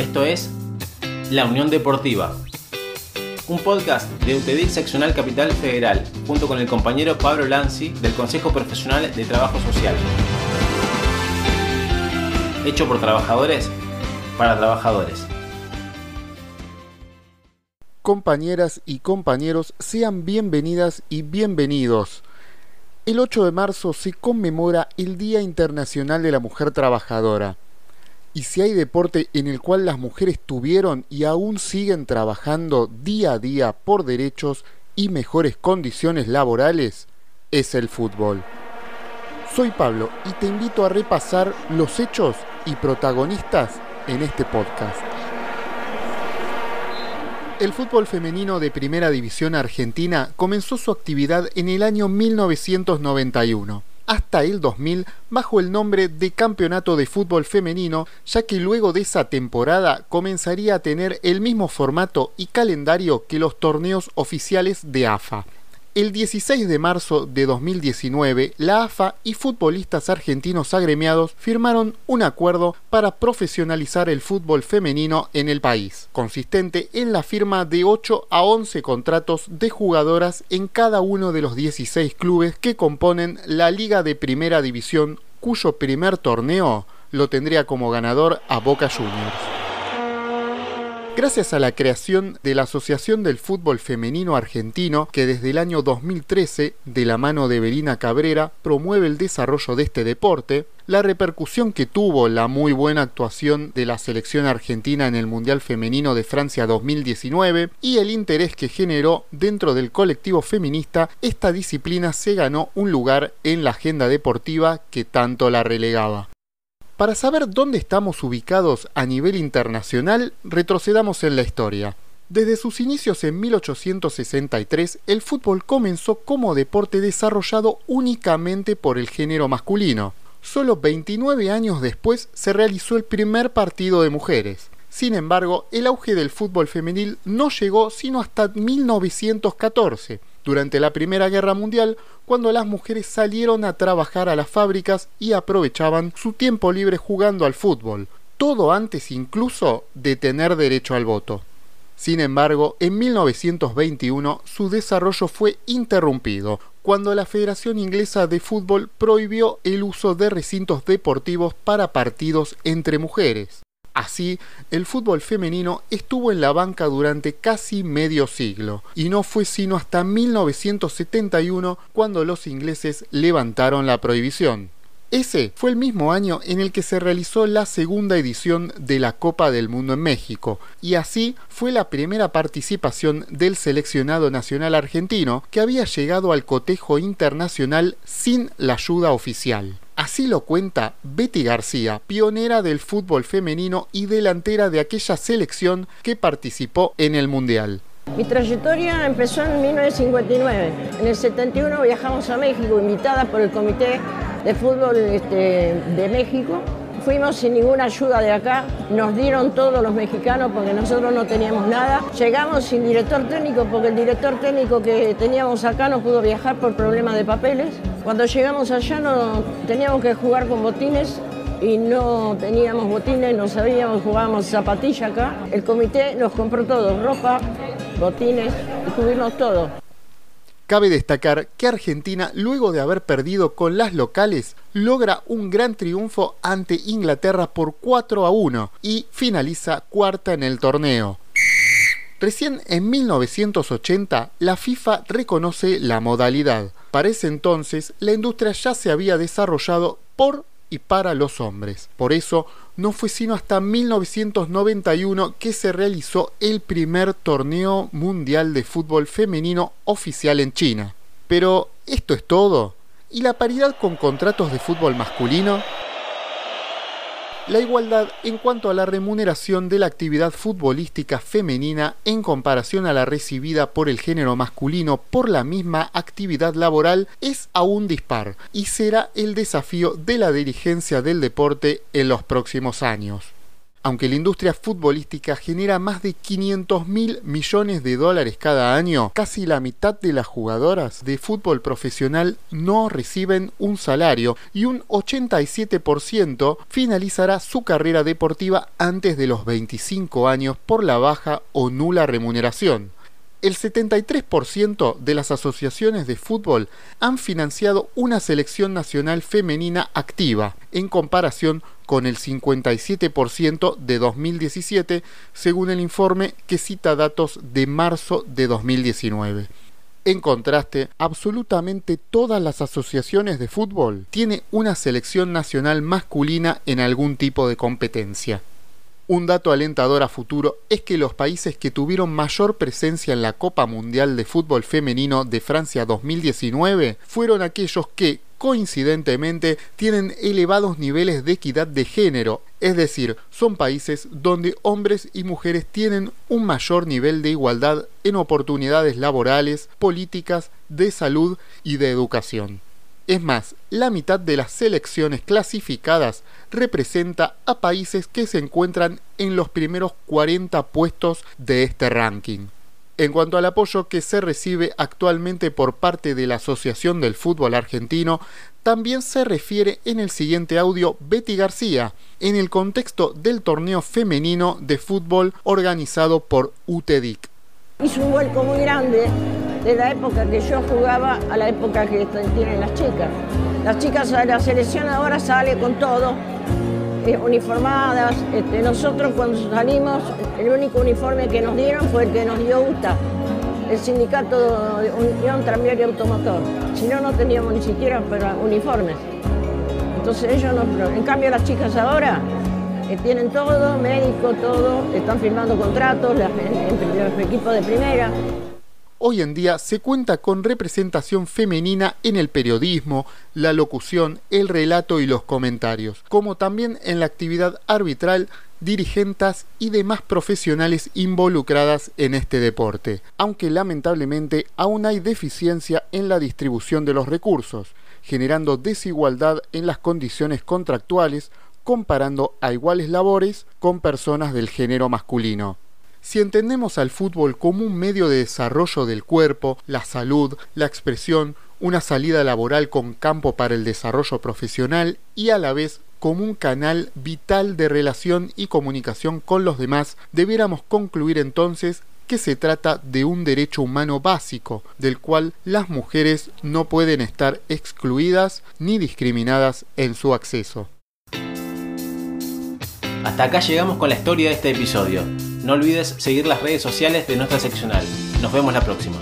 Esto es La Unión Deportiva, un podcast de UTEDIC Seccional Capital Federal, junto con el compañero Pablo Lanzi del Consejo Profesional de Trabajo Social. Hecho por trabajadores para trabajadores. Compañeras y compañeros, sean bienvenidas y bienvenidos. El 8 de marzo se conmemora el Día Internacional de la Mujer Trabajadora. Y si hay deporte en el cual las mujeres tuvieron y aún siguen trabajando día a día por derechos y mejores condiciones laborales, es el fútbol. Soy Pablo y te invito a repasar los hechos y protagonistas en este podcast. El fútbol femenino de Primera División Argentina comenzó su actividad en el año 1991 hasta el 2000 bajo el nombre de Campeonato de Fútbol Femenino, ya que luego de esa temporada comenzaría a tener el mismo formato y calendario que los torneos oficiales de AFA. El 16 de marzo de 2019, la AFA y futbolistas argentinos agremiados firmaron un acuerdo para profesionalizar el fútbol femenino en el país, consistente en la firma de 8 a 11 contratos de jugadoras en cada uno de los 16 clubes que componen la Liga de Primera División, cuyo primer torneo lo tendría como ganador a Boca Juniors. Gracias a la creación de la Asociación del Fútbol Femenino Argentino, que desde el año 2013, de la mano de Belina Cabrera, promueve el desarrollo de este deporte, la repercusión que tuvo la muy buena actuación de la selección argentina en el Mundial Femenino de Francia 2019 y el interés que generó dentro del colectivo feminista, esta disciplina se ganó un lugar en la agenda deportiva que tanto la relegaba. Para saber dónde estamos ubicados a nivel internacional, retrocedamos en la historia. Desde sus inicios en 1863, el fútbol comenzó como deporte desarrollado únicamente por el género masculino. Solo 29 años después se realizó el primer partido de mujeres. Sin embargo, el auge del fútbol femenil no llegó sino hasta 1914, durante la Primera Guerra Mundial, cuando las mujeres salieron a trabajar a las fábricas y aprovechaban su tiempo libre jugando al fútbol, todo antes incluso de tener derecho al voto. Sin embargo, en 1921 su desarrollo fue interrumpido, cuando la Federación Inglesa de Fútbol prohibió el uso de recintos deportivos para partidos entre mujeres. Así, el fútbol femenino estuvo en la banca durante casi medio siglo, y no fue sino hasta 1971 cuando los ingleses levantaron la prohibición. Ese fue el mismo año en el que se realizó la segunda edición de la Copa del Mundo en México, y así fue la primera participación del seleccionado nacional argentino que había llegado al cotejo internacional sin la ayuda oficial. Así lo cuenta Betty García, pionera del fútbol femenino y delantera de aquella selección que participó en el Mundial. Mi trayectoria empezó en 1959. En el 71 viajamos a México, invitada por el Comité de Fútbol este, de México. Fuimos sin ninguna ayuda de acá, nos dieron todos los mexicanos porque nosotros no teníamos nada. Llegamos sin director técnico porque el director técnico que teníamos acá no pudo viajar por problemas de papeles. Cuando llegamos allá no, teníamos que jugar con botines y no teníamos botines, no sabíamos, jugábamos zapatilla acá. El comité nos compró todo, ropa, botines, y tuvimos todo. Cabe destacar que Argentina, luego de haber perdido con las locales, logra un gran triunfo ante Inglaterra por 4 a 1 y finaliza cuarta en el torneo. Recién en 1980 la FIFA reconoce la modalidad. Para ese entonces la industria ya se había desarrollado por y para los hombres. Por eso no fue sino hasta 1991 que se realizó el primer torneo mundial de fútbol femenino oficial en China. Pero, ¿esto es todo? ¿Y la paridad con contratos de fútbol masculino? La igualdad en cuanto a la remuneración de la actividad futbolística femenina en comparación a la recibida por el género masculino por la misma actividad laboral es aún dispar y será el desafío de la dirigencia del deporte en los próximos años. Aunque la industria futbolística genera más de 500 mil millones de dólares cada año, casi la mitad de las jugadoras de fútbol profesional no reciben un salario y un 87% finalizará su carrera deportiva antes de los 25 años por la baja o nula remuneración. El 73% de las asociaciones de fútbol han financiado una selección nacional femenina activa, en comparación con el 57% de 2017, según el informe que cita datos de marzo de 2019. En contraste, absolutamente todas las asociaciones de fútbol tienen una selección nacional masculina en algún tipo de competencia. Un dato alentador a futuro es que los países que tuvieron mayor presencia en la Copa Mundial de Fútbol Femenino de Francia 2019 fueron aquellos que, coincidentemente, tienen elevados niveles de equidad de género, es decir, son países donde hombres y mujeres tienen un mayor nivel de igualdad en oportunidades laborales, políticas, de salud y de educación. Es más, la mitad de las selecciones clasificadas representa a países que se encuentran en los primeros 40 puestos de este ranking. En cuanto al apoyo que se recibe actualmente por parte de la Asociación del Fútbol Argentino, también se refiere en el siguiente audio Betty García, en el contexto del torneo femenino de fútbol organizado por UTEDIC. Hizo un vuelco muy grande de la época que yo jugaba a la época que tienen las chicas. Las chicas la selección ahora sale con todo, eh, uniformadas. Este, nosotros cuando salimos, el único uniforme que nos dieron fue el que nos dio UTA, el sindicato de Unión Tranviario y Automotor. Si no, no teníamos ni siquiera uniformes. Entonces ellos no, en cambio las chicas ahora eh, tienen todo, médico, todo, están firmando contratos, los equipos de primera hoy en día se cuenta con representación femenina en el periodismo, la locución, el relato y los comentarios, como también en la actividad arbitral dirigentes y demás profesionales involucradas en este deporte, aunque lamentablemente aún hay deficiencia en la distribución de los recursos, generando desigualdad en las condiciones contractuales comparando a iguales labores con personas del género masculino. Si entendemos al fútbol como un medio de desarrollo del cuerpo, la salud, la expresión, una salida laboral con campo para el desarrollo profesional y a la vez como un canal vital de relación y comunicación con los demás, debiéramos concluir entonces que se trata de un derecho humano básico, del cual las mujeres no pueden estar excluidas ni discriminadas en su acceso. Hasta acá llegamos con la historia de este episodio. No olvides seguir las redes sociales de nuestra seccional. Nos vemos la próxima.